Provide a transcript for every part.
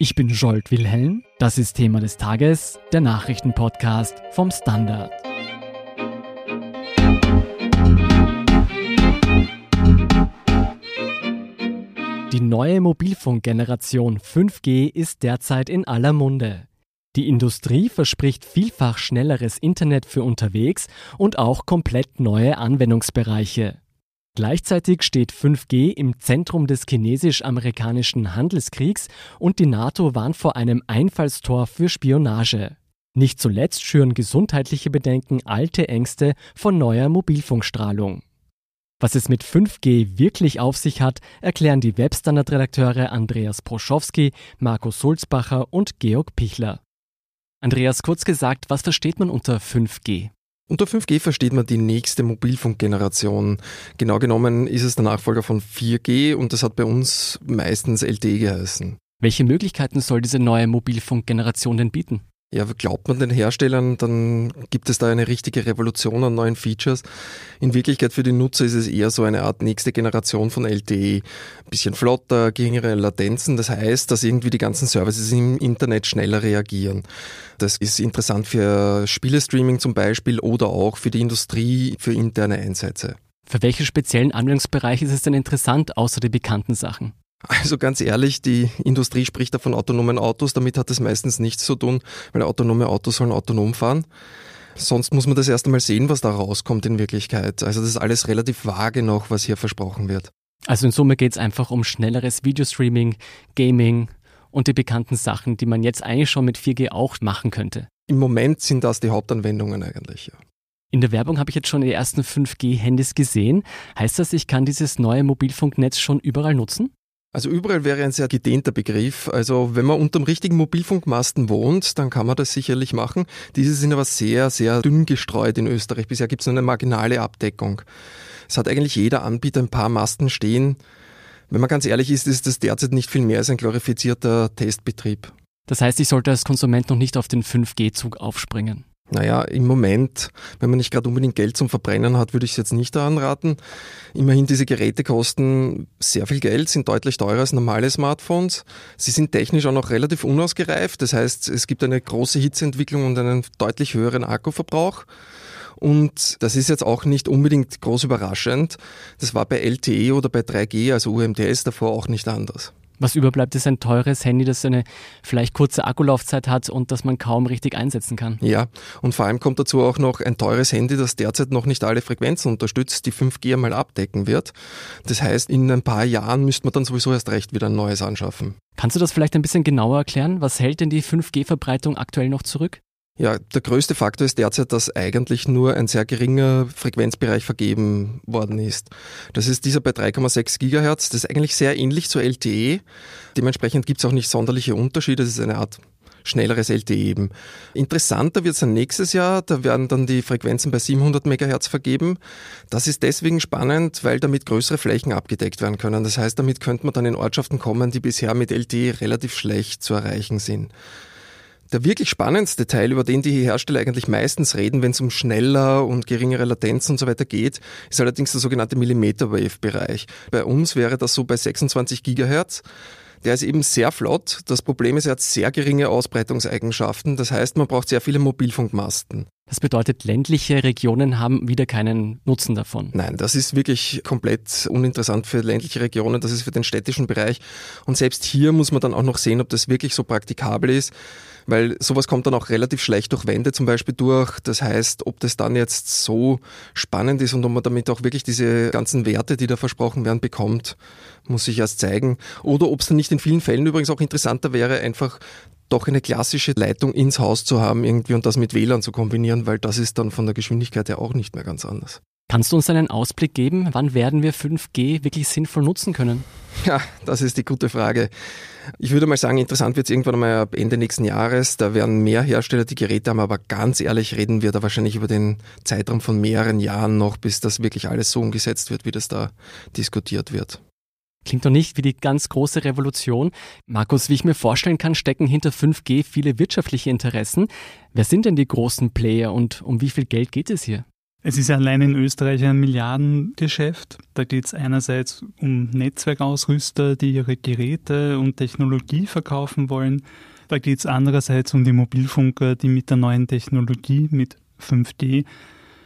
Ich bin Jolt Wilhelm. Das ist Thema des Tages, der Nachrichtenpodcast vom Standard. Die neue Mobilfunkgeneration 5G ist derzeit in aller Munde. Die Industrie verspricht vielfach schnelleres Internet für unterwegs und auch komplett neue Anwendungsbereiche. Gleichzeitig steht 5G im Zentrum des chinesisch-amerikanischen Handelskriegs und die NATO warnt vor einem Einfallstor für Spionage. Nicht zuletzt schüren gesundheitliche Bedenken alte Ängste von neuer Mobilfunkstrahlung. Was es mit 5G wirklich auf sich hat, erklären die Webstandard-Redakteure Andreas Proschowski, Markus Sulzbacher und Georg Pichler. Andreas, kurz gesagt, was versteht man unter 5G? Unter 5G versteht man die nächste Mobilfunkgeneration. Genau genommen ist es der Nachfolger von 4G und das hat bei uns meistens LTE geheißen. Welche Möglichkeiten soll diese neue Mobilfunkgeneration denn bieten? Ja, glaubt man den Herstellern, dann gibt es da eine richtige Revolution an neuen Features. In Wirklichkeit für die Nutzer ist es eher so eine Art nächste Generation von LTE. Ein bisschen flotter, geringere Latenzen. Das heißt, dass irgendwie die ganzen Services im Internet schneller reagieren. Das ist interessant für Spielestreaming zum Beispiel oder auch für die Industrie, für interne Einsätze. Für welche speziellen Anwendungsbereiche ist es denn interessant, außer die bekannten Sachen? Also ganz ehrlich, die Industrie spricht da von autonomen Autos, damit hat es meistens nichts zu tun, weil autonome Autos sollen autonom fahren. Sonst muss man das erst einmal sehen, was da rauskommt in Wirklichkeit. Also das ist alles relativ vage noch, was hier versprochen wird. Also in Summe geht es einfach um schnelleres Videostreaming, Gaming und die bekannten Sachen, die man jetzt eigentlich schon mit 4G auch machen könnte. Im Moment sind das die Hauptanwendungen eigentlich, ja. In der Werbung habe ich jetzt schon die ersten 5G-Handys gesehen. Heißt das, ich kann dieses neue Mobilfunknetz schon überall nutzen? Also überall wäre ein sehr gedehnter Begriff. Also wenn man unterm richtigen Mobilfunkmasten wohnt, dann kann man das sicherlich machen. Diese sind aber sehr, sehr dünn gestreut in Österreich. Bisher gibt es nur eine marginale Abdeckung. Es hat eigentlich jeder Anbieter ein paar Masten stehen. Wenn man ganz ehrlich ist, ist das derzeit nicht viel mehr als ein glorifizierter Testbetrieb. Das heißt, ich sollte als Konsument noch nicht auf den 5G-Zug aufspringen. Naja, im Moment, wenn man nicht gerade unbedingt Geld zum Verbrennen hat, würde ich es jetzt nicht anraten. Immerhin, diese Geräte kosten sehr viel Geld, sind deutlich teurer als normale Smartphones. Sie sind technisch auch noch relativ unausgereift. Das heißt, es gibt eine große Hitzeentwicklung und einen deutlich höheren Akkuverbrauch. Und das ist jetzt auch nicht unbedingt groß überraschend. Das war bei LTE oder bei 3G, also UMTS, davor auch nicht anders. Was überbleibt, ist ein teures Handy, das eine vielleicht kurze Akkulaufzeit hat und das man kaum richtig einsetzen kann. Ja, und vor allem kommt dazu auch noch ein teures Handy, das derzeit noch nicht alle Frequenzen unterstützt, die 5G einmal abdecken wird. Das heißt, in ein paar Jahren müsste man dann sowieso erst recht wieder ein neues anschaffen. Kannst du das vielleicht ein bisschen genauer erklären? Was hält denn die 5G-Verbreitung aktuell noch zurück? Ja, der größte Faktor ist derzeit, dass eigentlich nur ein sehr geringer Frequenzbereich vergeben worden ist. Das ist dieser bei 3,6 Gigahertz. Das ist eigentlich sehr ähnlich zur LTE. Dementsprechend gibt es auch nicht sonderliche Unterschiede. Das ist eine Art schnelleres LTE eben. Interessanter wird es dann nächstes Jahr, da werden dann die Frequenzen bei 700 Megahertz vergeben. Das ist deswegen spannend, weil damit größere Flächen abgedeckt werden können. Das heißt, damit könnte man dann in Ortschaften kommen, die bisher mit LTE relativ schlecht zu erreichen sind. Der wirklich spannendste Teil, über den die Hersteller eigentlich meistens reden, wenn es um schneller und geringere Latenz und so weiter geht, ist allerdings der sogenannte Millimeter-Wave-Bereich. Bei uns wäre das so bei 26 Gigahertz. Der ist eben sehr flott. Das Problem ist, er hat sehr geringe Ausbreitungseigenschaften. Das heißt, man braucht sehr viele Mobilfunkmasten. Das bedeutet, ländliche Regionen haben wieder keinen Nutzen davon. Nein, das ist wirklich komplett uninteressant für ländliche Regionen. Das ist für den städtischen Bereich. Und selbst hier muss man dann auch noch sehen, ob das wirklich so praktikabel ist weil sowas kommt dann auch relativ schlecht durch Wände zum Beispiel durch. Das heißt, ob das dann jetzt so spannend ist und ob man damit auch wirklich diese ganzen Werte, die da versprochen werden, bekommt, muss sich erst zeigen. Oder ob es dann nicht in vielen Fällen übrigens auch interessanter wäre, einfach doch eine klassische Leitung ins Haus zu haben irgendwie und das mit WLAN zu kombinieren, weil das ist dann von der Geschwindigkeit her auch nicht mehr ganz anders. Kannst du uns einen Ausblick geben, wann werden wir 5G wirklich sinnvoll nutzen können? Ja, das ist die gute Frage. Ich würde mal sagen, interessant wird es irgendwann einmal ab Ende nächsten Jahres. Da werden mehr Hersteller die Geräte haben, aber ganz ehrlich reden wir da wahrscheinlich über den Zeitraum von mehreren Jahren noch, bis das wirklich alles so umgesetzt wird, wie das da diskutiert wird. Klingt doch nicht wie die ganz große Revolution. Markus, wie ich mir vorstellen kann, stecken hinter 5G viele wirtschaftliche Interessen. Wer sind denn die großen Player und um wie viel Geld geht es hier? Es ist allein in Österreich ein Milliardengeschäft. Da geht es einerseits um Netzwerkausrüster, die ihre Geräte und Technologie verkaufen wollen. Da geht es andererseits um die Mobilfunker, die mit der neuen Technologie, mit 5G,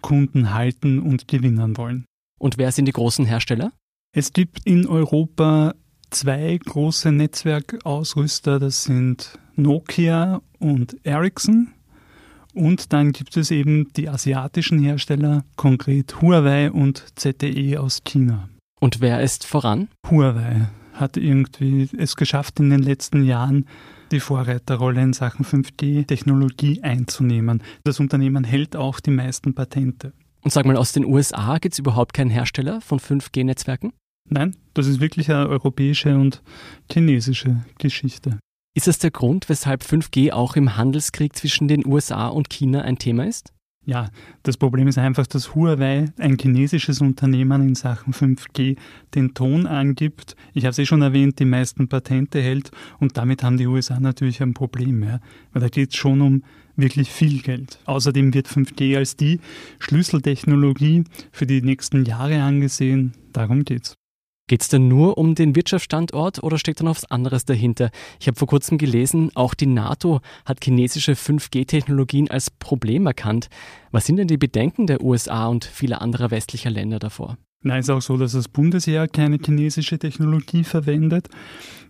Kunden halten und gewinnen wollen. Und wer sind die großen Hersteller? Es gibt in Europa zwei große Netzwerkausrüster, das sind Nokia und Ericsson. Und dann gibt es eben die asiatischen Hersteller, konkret Huawei und ZTE aus China. Und wer ist voran? Huawei hat irgendwie es geschafft, in den letzten Jahren die Vorreiterrolle in Sachen 5G-Technologie einzunehmen. Das Unternehmen hält auch die meisten Patente. Und sag mal, aus den USA gibt es überhaupt keinen Hersteller von 5G-Netzwerken? Nein, das ist wirklich eine europäische und chinesische Geschichte. Ist das der Grund, weshalb 5G auch im Handelskrieg zwischen den USA und China ein Thema ist? Ja, das Problem ist einfach, dass Huawei, ein chinesisches Unternehmen in Sachen 5G, den Ton angibt. Ich habe es eh schon erwähnt, die meisten Patente hält und damit haben die USA natürlich ein Problem. Ja? Weil da geht es schon um wirklich viel Geld. Außerdem wird 5G als die Schlüsseltechnologie für die nächsten Jahre angesehen. Darum geht's. Geht es denn nur um den Wirtschaftsstandort oder steckt da noch was anderes dahinter? Ich habe vor kurzem gelesen, auch die NATO hat chinesische 5G-Technologien als Problem erkannt. Was sind denn die Bedenken der USA und vieler anderer westlicher Länder davor? Nein, es ist auch so, dass das Bundesheer keine chinesische Technologie verwendet.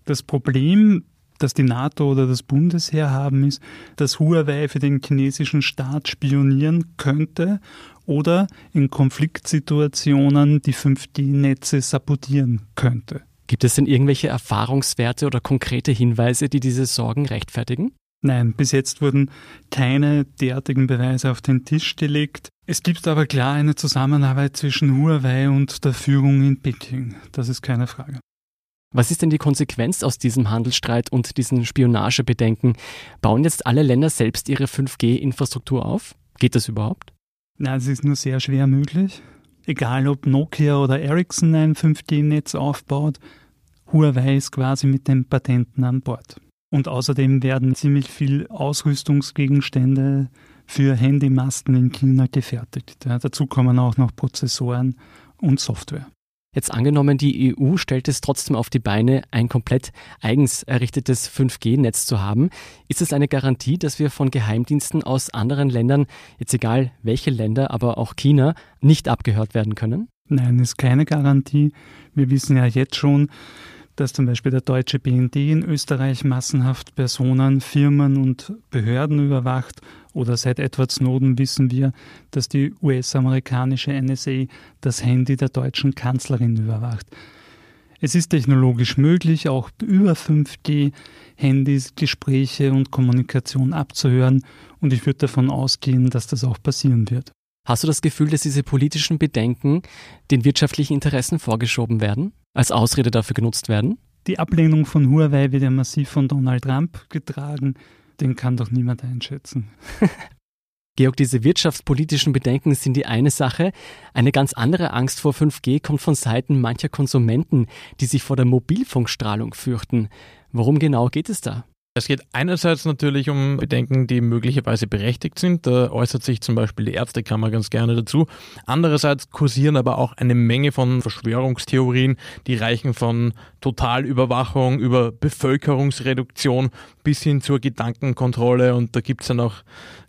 Das Problem das die NATO oder das Bundesheer haben, ist, dass Huawei für den chinesischen Staat spionieren könnte oder in Konfliktsituationen die 5G-Netze sabotieren könnte. Gibt es denn irgendwelche Erfahrungswerte oder konkrete Hinweise, die diese Sorgen rechtfertigen? Nein, bis jetzt wurden keine derartigen Beweise auf den Tisch gelegt. Es gibt aber klar eine Zusammenarbeit zwischen Huawei und der Führung in Peking. Das ist keine Frage. Was ist denn die Konsequenz aus diesem Handelsstreit und diesen Spionagebedenken? Bauen jetzt alle Länder selbst ihre 5G-Infrastruktur auf? Geht das überhaupt? Nein, es ist nur sehr schwer möglich. Egal ob Nokia oder Ericsson ein 5G-Netz aufbaut, Huawei ist quasi mit den Patenten an Bord. Und außerdem werden ziemlich viel Ausrüstungsgegenstände für Handymasten in China gefertigt. Ja, dazu kommen auch noch Prozessoren und Software. Jetzt angenommen, die EU stellt es trotzdem auf die Beine, ein komplett eigens errichtetes 5G-Netz zu haben. Ist es eine Garantie, dass wir von Geheimdiensten aus anderen Ländern, jetzt egal welche Länder, aber auch China, nicht abgehört werden können? Nein, ist keine Garantie. Wir wissen ja jetzt schon, dass zum Beispiel der deutsche BND in Österreich massenhaft Personen, Firmen und Behörden überwacht. Oder seit Edward Snowden wissen wir, dass die US-amerikanische NSA das Handy der deutschen Kanzlerin überwacht. Es ist technologisch möglich, auch über 5G Handys, Gespräche und Kommunikation abzuhören und ich würde davon ausgehen, dass das auch passieren wird. Hast du das Gefühl, dass diese politischen Bedenken den wirtschaftlichen Interessen vorgeschoben werden, als Ausrede dafür genutzt werden? Die Ablehnung von Huawei wird ja massiv von Donald Trump getragen. Den kann doch niemand einschätzen. Georg, diese wirtschaftspolitischen Bedenken sind die eine Sache. Eine ganz andere Angst vor 5G kommt von Seiten mancher Konsumenten, die sich vor der Mobilfunkstrahlung fürchten. Worum genau geht es da? Es geht einerseits natürlich um Bedenken, die möglicherweise berechtigt sind. Da äußert sich zum Beispiel die Ärztekammer ganz gerne dazu. Andererseits kursieren aber auch eine Menge von Verschwörungstheorien, die reichen von Totalüberwachung über Bevölkerungsreduktion bis hin zur Gedankenkontrolle. Und da gibt's dann auch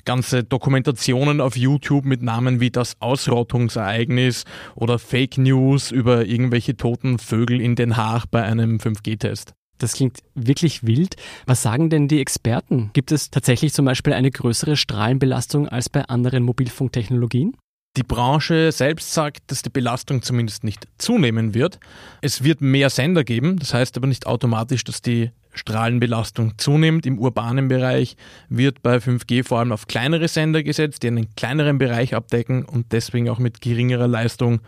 ganze Dokumentationen auf YouTube mit Namen wie das Ausrottungsereignis oder Fake News über irgendwelche toten Vögel in Den Haag bei einem 5G-Test. Das klingt wirklich wild. Was sagen denn die Experten? Gibt es tatsächlich zum Beispiel eine größere Strahlenbelastung als bei anderen Mobilfunktechnologien? Die Branche selbst sagt, dass die Belastung zumindest nicht zunehmen wird. Es wird mehr Sender geben, das heißt aber nicht automatisch, dass die Strahlenbelastung zunimmt. Im urbanen Bereich wird bei 5G vor allem auf kleinere Sender gesetzt, die einen kleineren Bereich abdecken und deswegen auch mit geringerer Leistung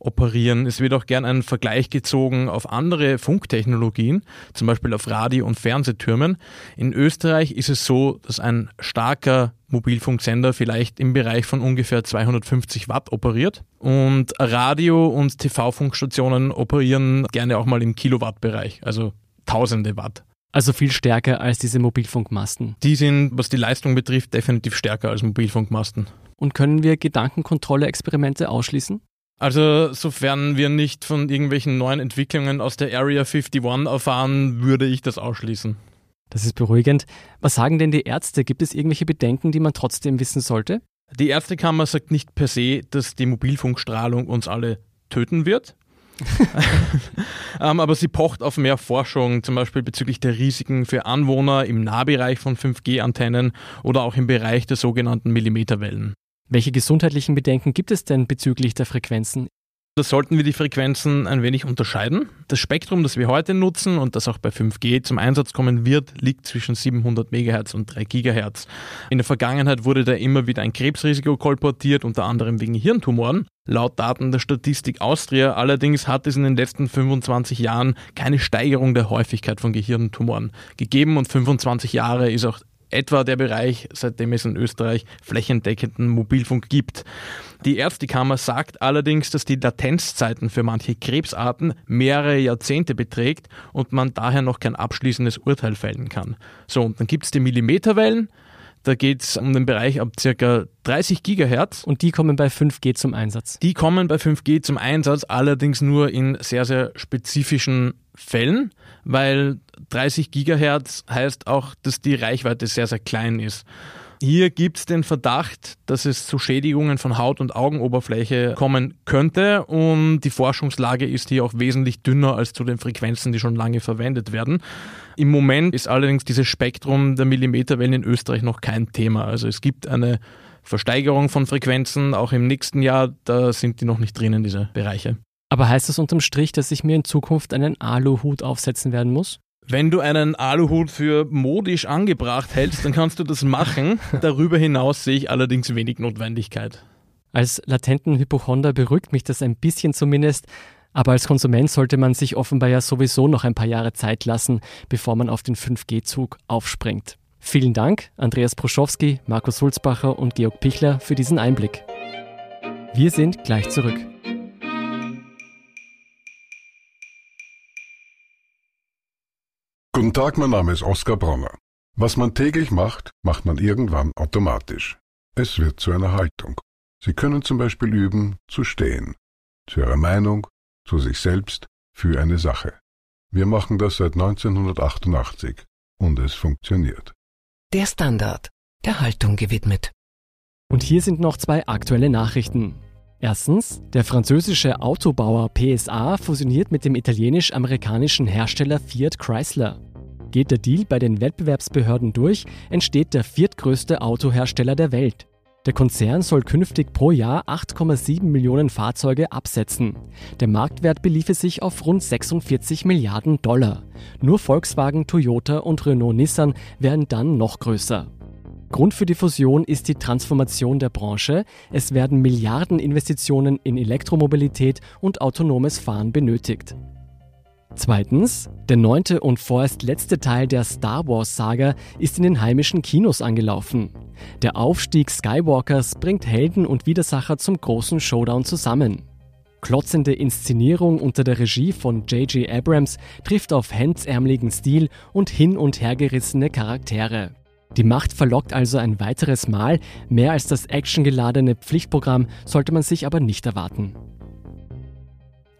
operieren. Es wird auch gern ein Vergleich gezogen auf andere Funktechnologien, zum Beispiel auf Radio- und Fernsehtürmen. In Österreich ist es so, dass ein starker Mobilfunksender vielleicht im Bereich von ungefähr 250 Watt operiert und Radio- und TV-Funkstationen operieren gerne auch mal im Kilowattbereich, also tausende Watt. Also viel stärker als diese Mobilfunkmasten. Die sind, was die Leistung betrifft, definitiv stärker als Mobilfunkmasten. Und können wir Gedankenkontrolle-Experimente ausschließen? Also, sofern wir nicht von irgendwelchen neuen Entwicklungen aus der Area 51 erfahren, würde ich das ausschließen. Das ist beruhigend. Was sagen denn die Ärzte? Gibt es irgendwelche Bedenken, die man trotzdem wissen sollte? Die Ärztekammer sagt nicht per se, dass die Mobilfunkstrahlung uns alle töten wird. ähm, aber sie pocht auf mehr Forschung, zum Beispiel bezüglich der Risiken für Anwohner im Nahbereich von 5G-Antennen oder auch im Bereich der sogenannten Millimeterwellen. Welche gesundheitlichen Bedenken gibt es denn bezüglich der Frequenzen? Da sollten wir die Frequenzen ein wenig unterscheiden. Das Spektrum, das wir heute nutzen und das auch bei 5G zum Einsatz kommen wird, liegt zwischen 700 MHz und 3 GHz. In der Vergangenheit wurde da immer wieder ein Krebsrisiko kolportiert, unter anderem wegen Hirntumoren. Laut Daten der Statistik Austria allerdings hat es in den letzten 25 Jahren keine Steigerung der Häufigkeit von Gehirntumoren gegeben und 25 Jahre ist auch etwa der Bereich, seitdem es in Österreich flächendeckenden Mobilfunk gibt. Die Ärztekammer sagt allerdings, dass die Latenzzeiten für manche Krebsarten mehrere Jahrzehnte beträgt und man daher noch kein abschließendes Urteil fällen kann. So, und dann gibt es die Millimeterwellen. Da geht es um den Bereich ab ca. 30 Gigahertz. Und die kommen bei 5G zum Einsatz? Die kommen bei 5G zum Einsatz, allerdings nur in sehr, sehr spezifischen Fällen, weil 30 Gigahertz heißt auch, dass die Reichweite sehr, sehr klein ist. Hier gibt es den Verdacht, dass es zu Schädigungen von Haut- und Augenoberfläche kommen könnte und die Forschungslage ist hier auch wesentlich dünner als zu den Frequenzen, die schon lange verwendet werden. Im Moment ist allerdings dieses Spektrum der Millimeterwellen in Österreich noch kein Thema. Also es gibt eine Versteigerung von Frequenzen, auch im nächsten Jahr, da sind die noch nicht drinnen, diese Bereiche. Aber heißt das unterm Strich, dass ich mir in Zukunft einen Aluhut aufsetzen werden muss? Wenn du einen Aluhut für modisch angebracht hältst, dann kannst du das machen. Darüber hinaus sehe ich allerdings wenig Notwendigkeit. Als latenten Hypochonder beruhigt mich das ein bisschen zumindest, aber als Konsument sollte man sich offenbar ja sowieso noch ein paar Jahre Zeit lassen, bevor man auf den 5G-Zug aufspringt. Vielen Dank, Andreas Proschowski, Markus Sulzbacher und Georg Pichler, für diesen Einblick. Wir sind gleich zurück. Guten Tag, mein Name ist Oskar Bronner. Was man täglich macht, macht man irgendwann automatisch. Es wird zu einer Haltung. Sie können zum Beispiel üben, zu stehen. Zu Ihrer Meinung, zu sich selbst, für eine Sache. Wir machen das seit 1988 und es funktioniert. Der Standard, der Haltung gewidmet. Und hier sind noch zwei aktuelle Nachrichten. Erstens, der französische Autobauer PSA fusioniert mit dem italienisch-amerikanischen Hersteller Fiat Chrysler. Geht der Deal bei den Wettbewerbsbehörden durch, entsteht der viertgrößte Autohersteller der Welt. Der Konzern soll künftig pro Jahr 8,7 Millionen Fahrzeuge absetzen. Der Marktwert beliefe sich auf rund 46 Milliarden Dollar. Nur Volkswagen, Toyota und Renault Nissan wären dann noch größer. Grund für die Fusion ist die Transformation der Branche. Es werden Milliardeninvestitionen in Elektromobilität und autonomes Fahren benötigt. Zweitens, der neunte und vorerst letzte Teil der Star Wars-Saga ist in den heimischen Kinos angelaufen. Der Aufstieg Skywalkers bringt Helden und Widersacher zum großen Showdown zusammen. Klotzende Inszenierung unter der Regie von J.J. Abrams trifft auf hemdsärmeligen Stil und hin und hergerissene Charaktere. Die Macht verlockt also ein weiteres Mal, mehr als das actiongeladene Pflichtprogramm sollte man sich aber nicht erwarten.